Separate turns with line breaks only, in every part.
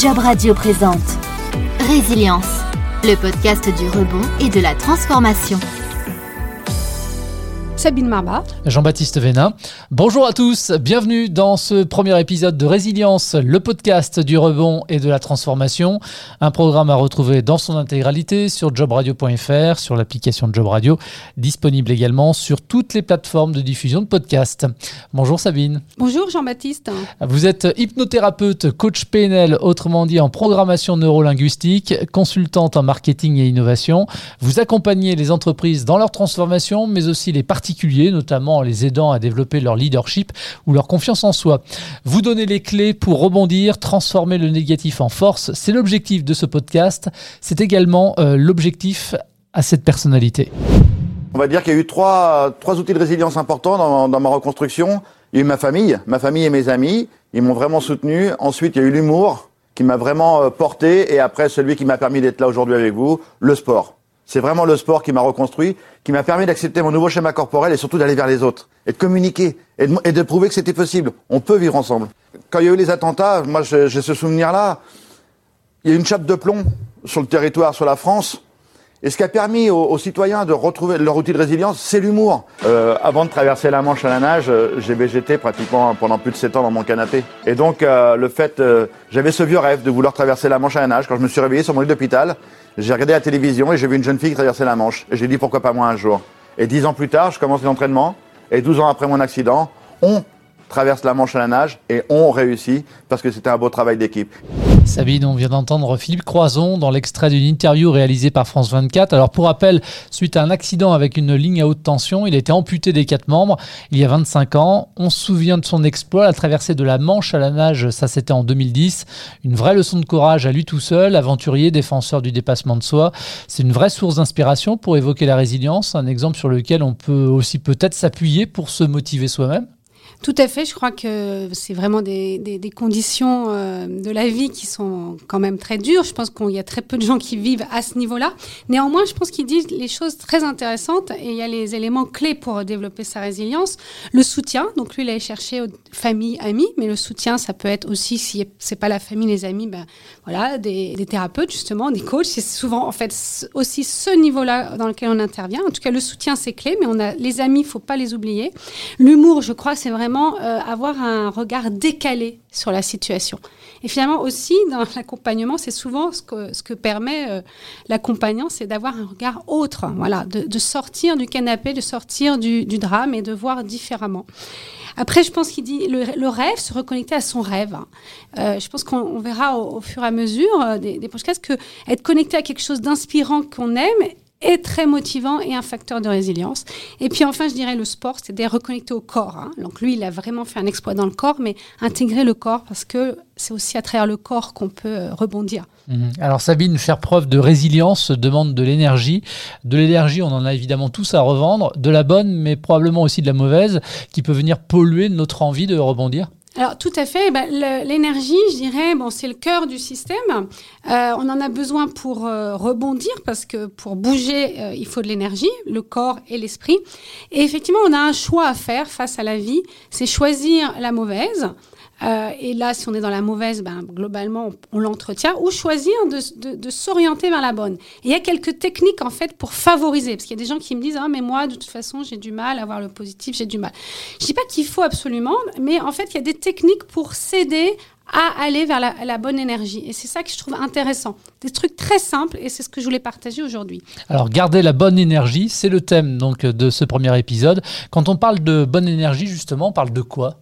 Job Radio présente Résilience, le podcast du rebond et de la transformation.
Sabine Marba.
Jean-Baptiste Vénin. Bonjour à tous, bienvenue dans ce premier épisode de Résilience, le podcast du rebond et de la transformation. Un programme à retrouver dans son intégralité sur jobradio.fr, sur l'application de Job Radio, disponible également sur toutes les plateformes de diffusion de podcasts. Bonjour Sabine.
Bonjour Jean-Baptiste.
Vous êtes hypnothérapeute, coach PNL, autrement dit en programmation neurolinguistique, consultante en marketing et innovation. Vous accompagnez les entreprises dans leur transformation, mais aussi les parties notamment en les aidant à développer leur leadership ou leur confiance en soi. Vous donnez les clés pour rebondir, transformer le négatif en force. C'est l'objectif de ce podcast. C'est également euh, l'objectif à cette personnalité.
On va dire qu'il y a eu trois, trois outils de résilience importants dans, dans ma reconstruction. Il y a eu ma famille, ma famille et mes amis. Ils m'ont vraiment soutenu. Ensuite, il y a eu l'humour qui m'a vraiment euh, porté. Et après, celui qui m'a permis d'être là aujourd'hui avec vous, le sport. C'est vraiment le sport qui m'a reconstruit, qui m'a permis d'accepter mon nouveau schéma corporel et surtout d'aller vers les autres, et de communiquer, et de, prouver que c'était possible. On peut vivre ensemble. Quand il y a eu les attentats, moi j'ai ce souvenir-là, il y a eu une chape de plomb sur le territoire, sur la France, et ce qui a permis aux, citoyens de retrouver leur outil de résilience, c'est l'humour. Euh, avant de traverser la Manche à la nage, euh, j'ai végété pratiquement pendant plus de 7 ans dans mon canapé. Et donc, euh, le fait, j'avais ce vieux rêve de vouloir traverser la Manche à la nage. Quand je me suis réveillé sur mon lit d'hôpital, j'ai regardé la télévision et j'ai vu une jeune fille traverser la Manche. Et j'ai dit pourquoi pas moi un jour? Et dix ans plus tard, je commence l'entraînement. Et 12 ans après mon accident, on traverse la Manche à la nage et on réussit parce que c'était un beau travail d'équipe.
Sabine, on vient d'entendre Philippe Croison dans l'extrait d'une interview réalisée par France 24. Alors pour rappel, suite à un accident avec une ligne à haute tension, il a été amputé des quatre membres il y a 25 ans. On se souvient de son exploit, la traversée de la Manche à la nage, ça c'était en 2010. Une vraie leçon de courage à lui tout seul, aventurier, défenseur du dépassement de soi. C'est une vraie source d'inspiration pour évoquer la résilience, un exemple sur lequel on peut aussi peut-être s'appuyer pour se motiver soi-même.
Tout à fait. Je crois que c'est vraiment des, conditions euh, de la vie qui sont quand même très dures. Je pense qu'il y a très peu de gens qui vivent à ce niveau-là. Néanmoins, je pense qu'ils disent les choses très intéressantes et il y a les éléments clés pour développer sa résilience. Le soutien. Donc lui, il a cherché aux familles, amis, mais le soutien, ça peut être aussi, si c'est pas la famille, les amis, ben voilà, des, des thérapeutes justement, des coachs. C'est souvent en fait aussi ce niveau-là dans lequel on intervient. En tout cas, le soutien, c'est clé, mais on a les amis, faut pas les oublier. L'humour, je crois, c'est vraiment euh, avoir un regard décalé sur la situation. Et finalement aussi, dans l'accompagnement, c'est souvent ce que, ce que permet euh, l'accompagnant, c'est d'avoir un regard autre, voilà, de, sortir du canapé, de sortir du, drame et de voir différemment. Après, je pense qu'il dit le, rêve, se reconnecter à son rêve. Euh, je pense qu'on verra au, fur et à mesure des, des podcasts que être connecté à quelque chose d'inspirant qu'on aime est très motivant et un facteur de résilience. Et puis enfin, je dirais le sport, c'est d'être reconnecté au corps. Hein. Donc lui, il a vraiment fait un exploit dans le corps, mais intégrer le corps parce que c'est aussi à travers le corps qu'on peut euh, rebondir.
Mhm. Alors Sabine, faire preuve de résilience demande de l'énergie. De l'énergie, on en a évidemment tous à revendre, de la bonne, mais probablement aussi de la mauvaise, qui peut venir polluer notre envie de rebondir?
Alors tout à fait. Ben, l'énergie, je dirais, bon, c'est le cœur du système. Euh, on en a besoin pour euh, rebondir parce que pour bouger, euh, il faut de l'énergie, le corps et l'esprit. Et effectivement, on a un choix à faire face à la vie. C'est choisir la mauvaise euh, et là, si on est dans la mauvaise, ben, globalement, on, l'entretient, ou choisir de, s'orienter vers la bonne. Il y a quelques techniques, en fait, pour favoriser. Parce qu'il y a des gens qui me disent, ah, mais moi, de toute façon, j'ai du mal à voir le positif, j'ai du mal. Je dis pas qu'il faut absolument, mais en fait, il y a des techniques pour s'aider à aller vers la, la, bonne énergie. Et c'est ça que je trouve intéressant. Des trucs très simples et c'est ce que je voulais partager aujourd'hui.
Alors, garder la bonne énergie, c'est le thème donc de ce premier épisode. Quand on parle de bonne énergie, justement, on parle de quoi?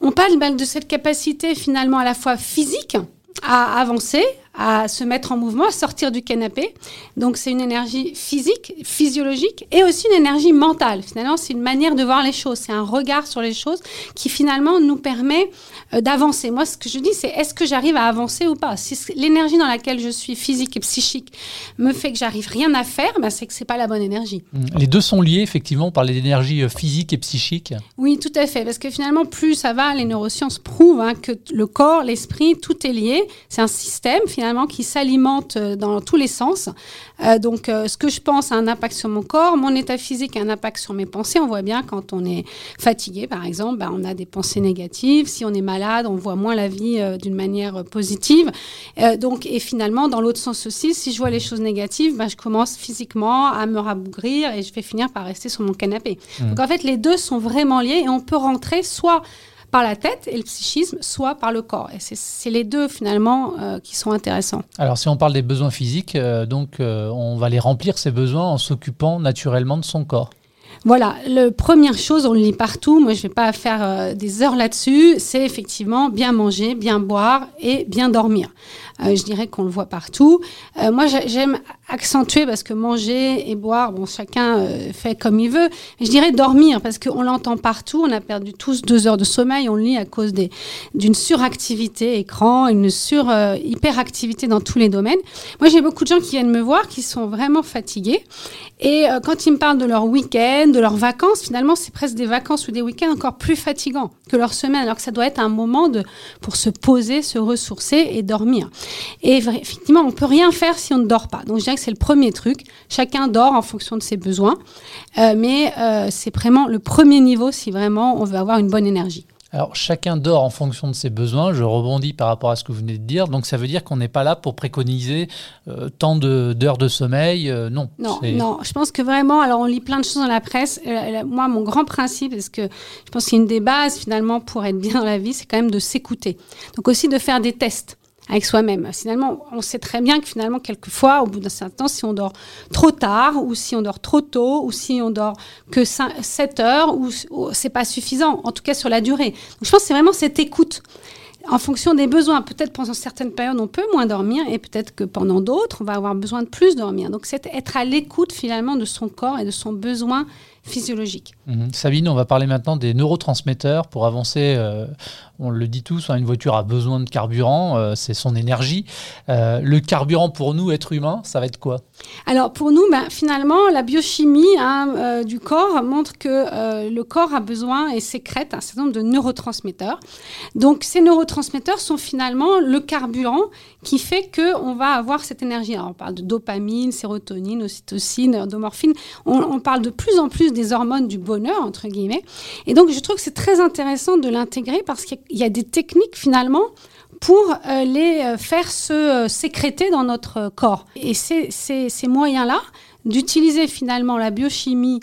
On parle de cette capacité finalement à la fois physique à avancer, à se mettre en mouvement, à sortir du canapé. Donc c'est une énergie physique, physiologique et aussi une énergie mentale. Finalement, c'est une manière de voir les choses, c'est un regard sur les choses qui finalement nous permet euh, d'avancer. Moi, ce que je dis, c'est est-ce que j'arrive à avancer ou pas? Si l'énergie dans laquelle je suis, physique et psychique, me fait que j'arrive rien à faire, ben, c'est que c'est pas la bonne énergie.
Mmh. Les deux sont liés, effectivement, par les énergies euh, physiques et psychiques.
Oui, tout à fait. Parce que finalement, plus ça va, les neurosciences prouvent hein, que le corps, l'esprit, tout est lié. C'est un système finalement finalement qui s'alimente euh, dans tous les sens. Euh, donc, euh, ce que je pense a un impact sur mon corps, mon état physique a un impact sur mes pensées. On voit bien quand on est fatigué, par exemple, ben, on a des pensées négatives. Si on est malade, on voit moins la vie euh, d'une manière positive. Donc, et finalement, dans l'autre sens aussi, si je vois les choses négatives, ben, je commence physiquement à me rabougrir et je vais finir par rester sur mon canapé.
Mmh.
Donc, en fait, les deux sont vraiment liés et on peut rentrer soit par la tête et le psychisme, soit par le corps. Et c'est- les deux finalement euh, qui sont intéressants.
Alors, si on parle des besoins physiques, euh, donc euh, on va les remplir ces besoins en s'occupant naturellement de son corps.
Voilà, la première chose, on le lit partout, moi je ne vais pas faire euh, des heures là-dessus, c'est effectivement bien manger, bien boire et bien dormir. Euh, je dirais qu'on le voit partout. Euh, moi j'ai- j'aime accentuer parce que manger et boire, bon chacun euh, fait comme il veut. Je dirais dormir parce qu'on l'entend partout, on a perdu tous deux heures de sommeil, on le lit à cause d'une suractivité écran, une sur hyperactivité dans tous les domaines. Moi j'ai beaucoup de gens qui viennent me voir qui sont vraiment fatigués et quand ils me parlent de leur week-end, de leurs vacances, finalement, c'est presque des vacances ou des week-ends encore plus fatigants que leur semaine, alors que ça doit être un moment pour se poser, se ressourcer et dormir. Et effectivement, on peut rien faire si on ne dort pas. Donc, je dirais que c'est le premier truc. Chacun dort en fonction de ses besoins, Euh, mais euh, c'est vraiment le premier niveau si vraiment on veut avoir une bonne énergie.
Alors, chacun dort en fonction de ses besoins. Je rebondis par rapport à ce que vous venez de dire. Donc, ça veut dire qu'on n'est pas là pour préconiser euh, tant d'heures de, sommeil. euh, non.
Non, non, je pense que vraiment, alors on lit plein de choses dans la presse. Euh, moi, mon grand principe, parce que je pense qu'une des bases finalement pour être bien dans la vie, c'est quand même de s'écouter. Donc aussi de faire des tests avec soi-même. Finalement, on sait très bien que finalement, quelquefois, au bout d'un certain temps, si on dort trop tard, ou si on dort trop tôt, ou si on dort que 7 heures, ou, c'est pas suffisant, en tout cas sur la durée. Je pense que c'est vraiment cette écoute en fonction des besoins. Peut-être pendant certaines périodes, on peut moins dormir et peut-être que pendant d'autres, on va avoir besoin de plus dormir. Donc, c'est être à l'écoute finalement de son corps et de son besoin physiologique.
Mhm. Sabine, on va parler maintenant des neurotransmetteurs pour avancer. euh, on le dit tous, hein, une voiture a besoin de carburant, euh, c'est son énergie. Euh, le carburant pour nous, êtres humains, ça va être quoi?
Alors pour nous, ben, finalement, la biochimie hein, du corps montre que le corps a besoin et sécrète un certain nombre de neurotransmetteurs. Donc ces neurotransmetteurs sont finalement le carburant qui fait que on va avoir cette énergie. Alors on parle de dopamine, sérotonine, ocytocine, endomorphine. On, on parle de plus en plus des hormones du bonheur entre guillemets. Et donc je trouve que c'est très intéressant de l'intégrer parce qu'il y a des techniques finalement pour euh, les euh, faire se euh, sécréter dans notre corps. Et ces, ces, ces moyens-là, d'utiliser finalement la biochimie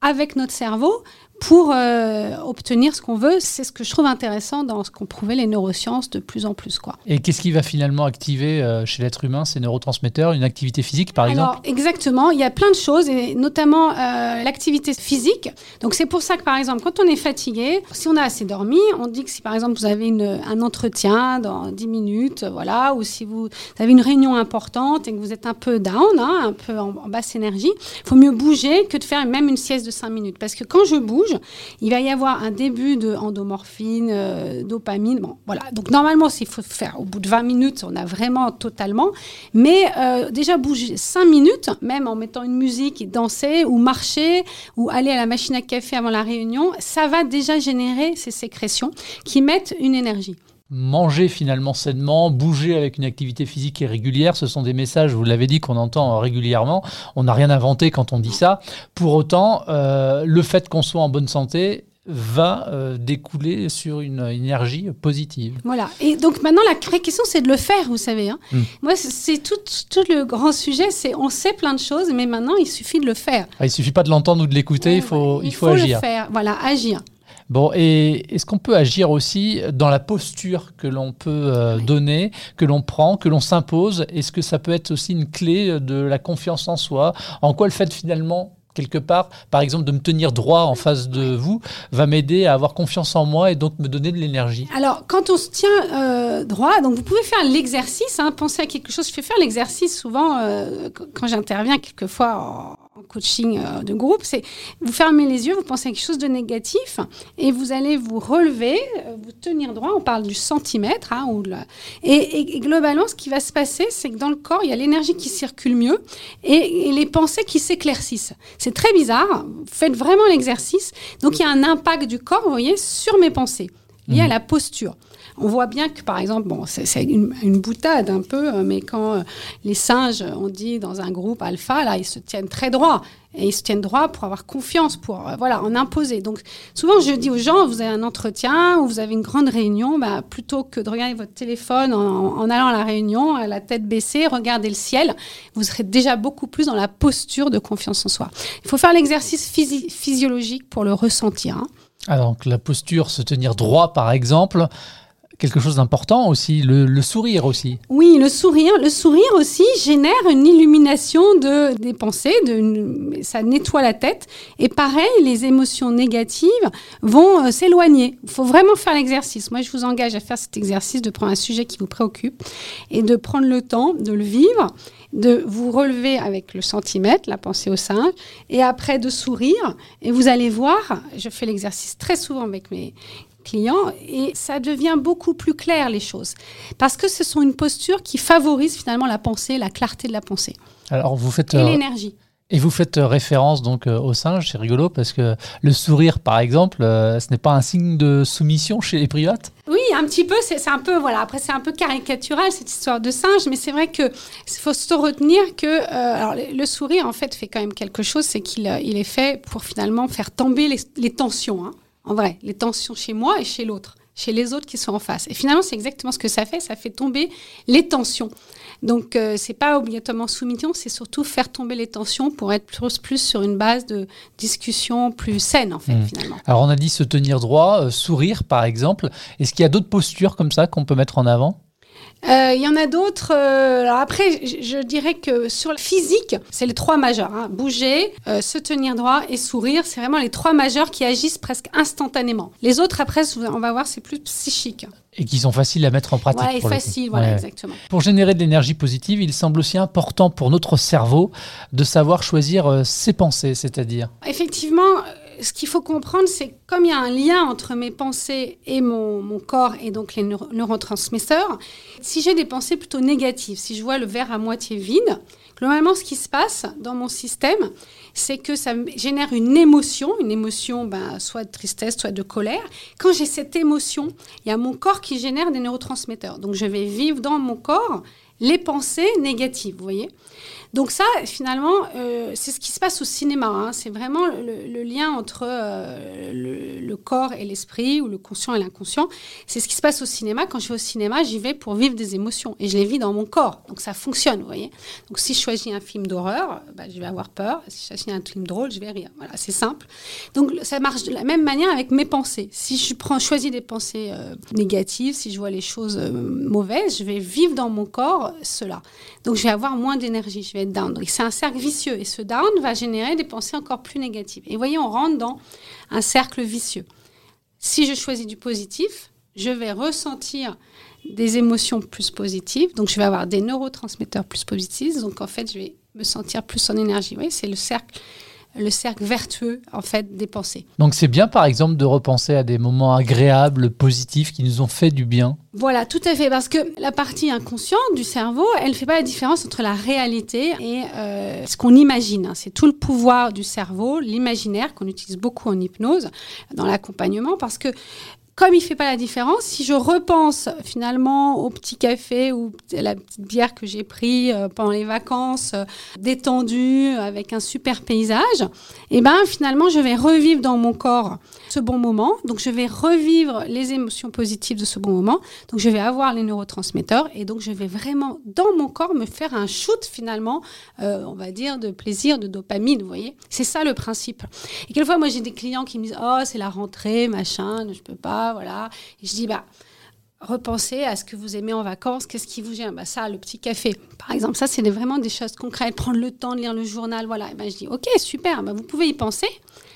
avec notre cerveau pour euh, obtenir ce qu'on veut, c'est ce que je trouve intéressant dans ce qu'ont prouvé les neurosciences de plus en plus. Quoi.
Et qu'est-ce qui va finalement activer euh, chez l'être humain ces neurotransmetteurs Une activité physique, par exemple?
exactement, il y a plein de choses, et notamment euh, l'activité physique. Donc, c'est pour ça que, par exemple, quand on est fatigué, si on a assez dormi, on dit que si, par exemple, vous avez une, un entretien dans 10 minutes, voilà, ou si vous avez une réunion importante et que vous êtes un peu down, hein, un peu en, en basse énergie, il faut mieux bouger que de faire même une sieste de 5 minutes. Parce que quand je bouge, il va y avoir un début de endomorphine, euh, dopamine. Bon, voilà. Donc normalement, s'il faut faire au bout de 20 minutes, on a vraiment totalement. Mais euh, déjà bouger 5 minutes, même en mettant une musique danser ou marcher ou aller à la machine à café avant la réunion, ça va déjà générer ces sécrétions qui mettent une énergie.
Manger finalement sainement, bouger avec une activité physique et régulière, ce sont des messages, vous l'avez dit, qu'on entend régulièrement. On n'a rien inventé quand on dit ça. Pour autant, euh, le fait qu'on soit en bonne santé va euh, découler sur une énergie positive.
Voilà. Et donc maintenant, la vraie question, c'est de le faire, vous savez. hein.
Mm.
Moi, c'est- tout, tout le grand sujet, c'est on sait plein de choses, mais maintenant, il suffit de le faire.
Ah, il suffit pas de l'entendre ou de l'écouter, il faut, il faut, agir.
le faire. Voilà, agir.
Bon, et est-ce qu'on peut agir aussi dans la posture que l'on peut euh, donner, que l'on prend, que l'on s'impose? Est-ce que ça peut être aussi une clé de la confiance en soi? En quoi le fait finalement quelque part, par exemple, de me tenir droit en face de vous, va m'aider à avoir confiance en moi et donc me donner de l'énergie?
Alors, quand on se tient euh, droit, donc vous pouvez faire l'exercice, hein, penser à quelque chose. Je fais faire l'exercice souvent euh, qu- quand j'interviens quelquefois coaching euh, de groupe. C'est vous fermez les yeux, vous pensez à quelque chose de négatif et vous allez vous relever, euh, vous tenir droit. On parle du centimètre. Hein, ou et, et- et globalement, ce qui va se passer, c'est que dans le corps, il y a l'énergie qui circule mieux et, et les pensées qui s'éclaircissent. C'est très bizarre. Faites vraiment l'exercice. Donc, il y a un impact du corps, vous voyez, sur mes pensées liées à la posture. On voit bien que, par exemple, bon, c'est une, boutade un peu, mais quand les singes, on dit dans un groupe alpha, là, ils se tiennent très droit et ils se tiennent droit pour avoir confiance, pour euh, voilà, en imposer. Donc souvent je dis aux gens, vous avez un entretien ou vous avez une grande réunion, bah, plutôt que de regarder votre téléphone en, allant à la réunion, à la tête baissée, regarder le ciel, vous serez déjà beaucoup plus dans la posture de confiance en soi. Il faut faire l'exercice physiologique pour le ressentir. Hein.
Alors, donc la posture, se tenir droit par exemple, quelque chose d'important aussi, le, sourire aussi.
Oui, le sourire, le sourire aussi génère une illumination de, des pensées, de, ça nettoie la tête. Et pareil, les émotions négatives vont euh, s'éloigner. Il faut vraiment faire l'exercice. Moi, je vous engage à faire cet exercice, de prendre un sujet qui vous préoccupe et de prendre le temps de le vivre de vous relever avec le centimètre, la pensée au singe, et après de sourire. Et vous allez voir, je fais l'exercice très souvent avec mes clients et ça devient beaucoup plus clair les choses parce que ce sont une posture qui favorise finalement la pensée, la clarté de la pensée.
Alors vous faites
et euh, l'énergie.
Et vous faites euh, référence donc euh, au singe, c'est rigolo parce que le sourire, par exemple, ce n'est pas un signe de soumission chez les privates?
Oui, un petit peu. C'est un peu voilà. Après, c'est un peu caricatural cette histoire de singe, mais c'est vrai que faut se retenir que alors, le sourire en fait fait quand même quelque chose, c'est qu'il il est fait pour finalement faire tomber les, les tensions. Hein en vrai, les tensions chez moi et chez l'autre, chez les autres qui sont en face. Et finalement, c'est exactement ce que ça fait, ça fait tomber les tensions. Donc, euh, c'est pas obligatoirement soumission, c'est surtout faire tomber les tensions pour être plus, plus sur une base de discussion plus saine, en fait, hmm. finalement.
Alors, on a dit se tenir droit, euh, sourire, par exemple. Est-ce qu'il y a d'autres postures comme ça qu'on peut mettre en avant?
Euh, il y en a d'autres. Euh, alors après, je, dirais que sur le physique, c'est les trois majeurs. Hein. Bouger, euh, se tenir droit et sourire, c'est vraiment les trois majeurs qui agissent presque instantanément. Les autres, après, on va voir, c'est plus psychique.
Et qui sont faciles à mettre en pratique.
Voilà, et facile, voilà, exactement.
Pour générer de l'énergie positive, il semble aussi important pour notre cerveau de savoir choisir ses pensées, c'est-à-dire
Effectivement, ce qu'il faut comprendre, c'est comme il y a un lien entre mes pensées et mon, corps et donc les neurotransmetteurs, si j'ai des pensées plutôt négatives, si je vois le verre à moitié vide, globalement, ce qui se passe dans mon système, c'est que ça génère une émotion, une émotion ben, soit de tristesse, soit de colère. Quand j'ai cette émotion, il y a mon corps qui génère des neurotransmetteurs. Donc je vais vivre dans mon corps les pensées négatives, vous voyez? Donc ça, finalement, euh, c'est ce qui se passe au cinéma. Hein. C'est vraiment le, lien entre euh, le, corps et l'esprit, ou le conscient et l'inconscient. C'est ce qui se passe au cinéma. Quand je vais au cinéma, j'y vais pour vivre des émotions. Et je les vis dans mon corps. Donc ça fonctionne, vous voyez. Donc si je choisis un film d'horreur, bah, je vais avoir peur. Si je choisis un film drôle, je vais rire. Voilà, c'est simple. Donc ça marche de la même manière avec mes pensées. Si je prends, choisis des pensées euh, négatives, si je vois les choses mauvaises, je vais vivre dans mon corps cela. Donc je vais avoir moins d'énergie. Down. C'est un cercle vicieux et ce down va générer des pensées encore plus négatives. Et voyez, on rentre dans un cercle vicieux. Si je choisis du positif, je vais ressentir des émotions plus positives, donc je vais avoir des neurotransmetteurs plus positifs, donc en fait je vais me sentir plus en énergie. Vous voyez, c'est le cercle le cercle vertueux en fait des pensées.
Donc c'est bien par exemple de repenser à des moments agréables, positifs qui nous ont fait du bien.
Voilà, tout à fait, parce que la partie inconsciente du cerveau, elle ne fait pas la différence entre la réalité et euh, ce qu'on imagine. C'est tout le pouvoir du cerveau, l'imaginaire qu'on utilise beaucoup en hypnose, dans l'accompagnement, parce que comme il fait pas la différence, si je repense finalement au petit café ou la petite bière que j'ai pris euh, pendant les vacances, euh, détendue avec un super paysage, et eh ben finalement je vais revivre dans mon corps ce bon moment. Donc je vais revivre les émotions positives de ce bon moment. Donc je vais avoir les neurotransmetteurs et donc je vais vraiment dans mon corps me faire un shoot finalement, euh, on va dire de plaisir, de dopamine. Vous voyez, c'est ça le principe. Et quelquefois moi j'ai des clients qui me disent oh c'est la rentrée machin, je peux pas voilà. Et je dis, bah, repensez à ce que vous aimez en vacances, qu'est-ce qui vous gêne? Bah, Ça, le petit café, par exemple, ça, c'est vraiment des choses concrètes. Prendre le temps de lire le journal, voilà. Et ben, je dis, ok, super, bah, vous pouvez y penser,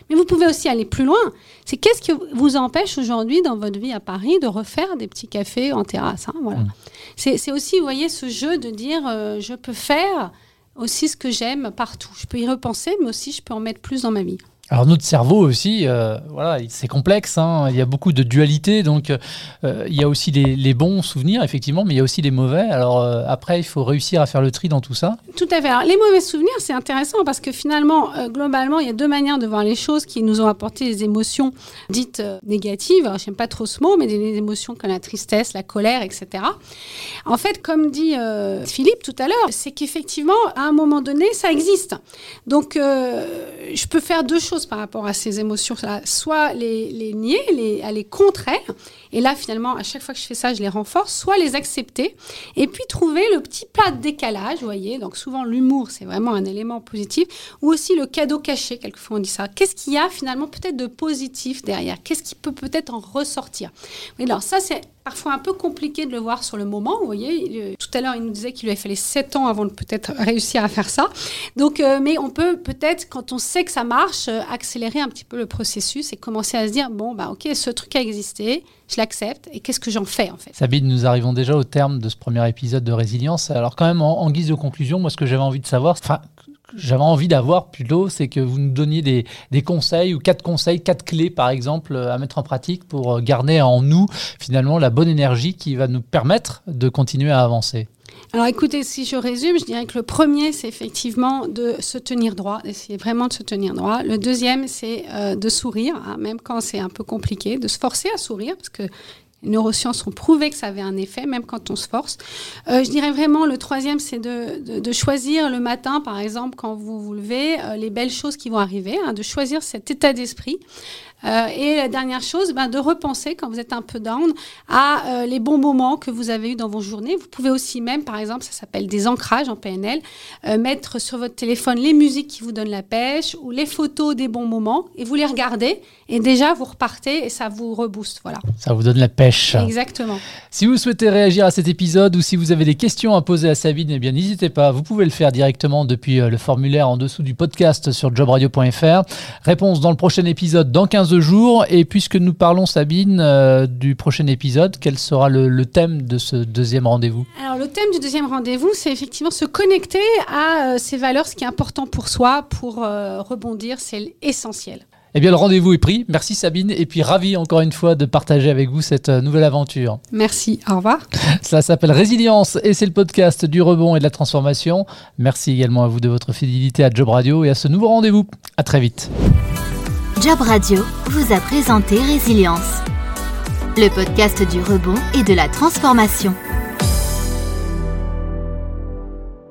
mais vous pouvez aussi aller plus loin. C'est qu'est-ce qui vous empêche aujourd'hui dans votre vie à Paris de refaire des petits cafés en terrasse hein, voilà. Mmh. C'est aussi, vous voyez, ce jeu de dire, euh, je peux faire aussi ce que j'aime partout. Je peux y repenser, mais aussi je peux en mettre plus dans ma vie.
Alors notre cerveau aussi, euh, voilà, c'est complexe. Hein. Il y a beaucoup de dualité, donc euh, il y a aussi les, bons souvenirs effectivement, mais il y a aussi les mauvais. Alors euh, après, il faut réussir à faire le tri dans tout ça.
Tout à fait. Les mauvais souvenirs, c'est intéressant parce que finalement, globalement, il y a deux manières de voir les choses qui nous ont apporté des émotions dites négatives. Je n'aime pas trop ce mot, mais des émotions comme la tristesse, la colère, etc. En fait, comme dit Philippe tout à l'heure, c'est qu'effectivement, à un moment donné, ça existe. Donc, je peux faire deux choses par rapport à ces émotions-là. Soit les, les nier, les, contre elles. Et là, finalement, à chaque fois que je fais ça, je les renforce. Soit les accepter. Et puis trouver le petit plat de décalage, vous voyez. Donc souvent, l'humour, c'est vraiment un élément positif. Ou aussi le cadeau caché, quelquefois on dit ça. Qu'est-ce qu'il y a finalement peut-être de positif derrière? Qu'est-ce qui peut peut-être en ressortir? Alors ça, c'est parfois un peu compliqué de le voir sur le moment. Vous voyez, tout à l'heure, il nous disait qu'il lui avait fallu 7 ans avant de peut-être réussir à faire ça. Donc, euh, mais on peut peut-être, quand on sait que ça marche, euh, accélérer un petit peu le processus et commencer à se dire bon, bah, ok, ce truc a existé, je l'accepte et qu'est-ce que j'en fais en fait?
Sabine, nous arrivons déjà au terme de ce premier épisode de résilience. Alors, quand même, en, guise de conclusion, moi, ce que j'avais envie de savoir, enfin, j'avais envie d'avoir plutôt, c'est que vous nous donniez des, conseils ou quatre conseils, quatre clés par exemple euh, à mettre en pratique pour euh, garder en nous finalement la bonne énergie qui va nous permettre de continuer à avancer.
Alors écoutez, si je résume, je dirais que le premier, c'est effectivement de se tenir droit, d'essayer vraiment de se tenir droit. Le deuxième, c'est euh, de sourire, hein, même quand c'est un peu compliqué, de se forcer à sourire, parce que les neurosciences ont prouvé que ça avait un effet, même quand on se force. Euh, je dirais vraiment, le troisième, c'est de, choisir le matin, par exemple, quand vous vous levez, euh, les belles choses qui vont arriver, hein, de choisir cet état d'esprit. Euh, et la dernière chose, ben, de repenser quand vous êtes un peu down à euh, les bons moments que vous avez eu dans vos journées. Vous pouvez aussi même, par exemple, ça s'appelle des ancrages en PNL, euh, mettre sur votre téléphone les musiques qui vous donnent la pêche ou les photos des bons moments et vous les regardez et déjà vous repartez et ça vous rebooste. Voilà.
Ça vous donne la pêche.
Exactement.
Si vous souhaitez réagir à cet épisode ou si vous avez des questions à poser à Sabine, eh bien n'hésitez pas. Vous pouvez le faire directement depuis le formulaire en dessous du podcast sur jobradio.fr. Réponse dans le prochain épisode dans 15 jours. Et puisque nous parlons, Sabine, euh, du prochain épisode, quel sera le, thème de ce deuxième rendez-vous?
Alors, le thème du deuxième rendez-vous, c'est effectivement se connecter à euh, ces valeurs, ce qui est important pour soi, pour euh, rebondir, c'est essentiel.
Eh bien, le rendez-vous est pris. Merci Sabine. Et puis, ravi encore une fois de partager avec vous cette nouvelle aventure.
Merci. Au revoir.
Ça s'appelle Résilience et c'est le podcast du rebond et de la transformation. Merci également à vous de votre fidélité à Job Radio et à ce nouveau rendez-vous. À très vite.
Job Radio vous a présenté Résilience, le podcast du rebond et de la transformation.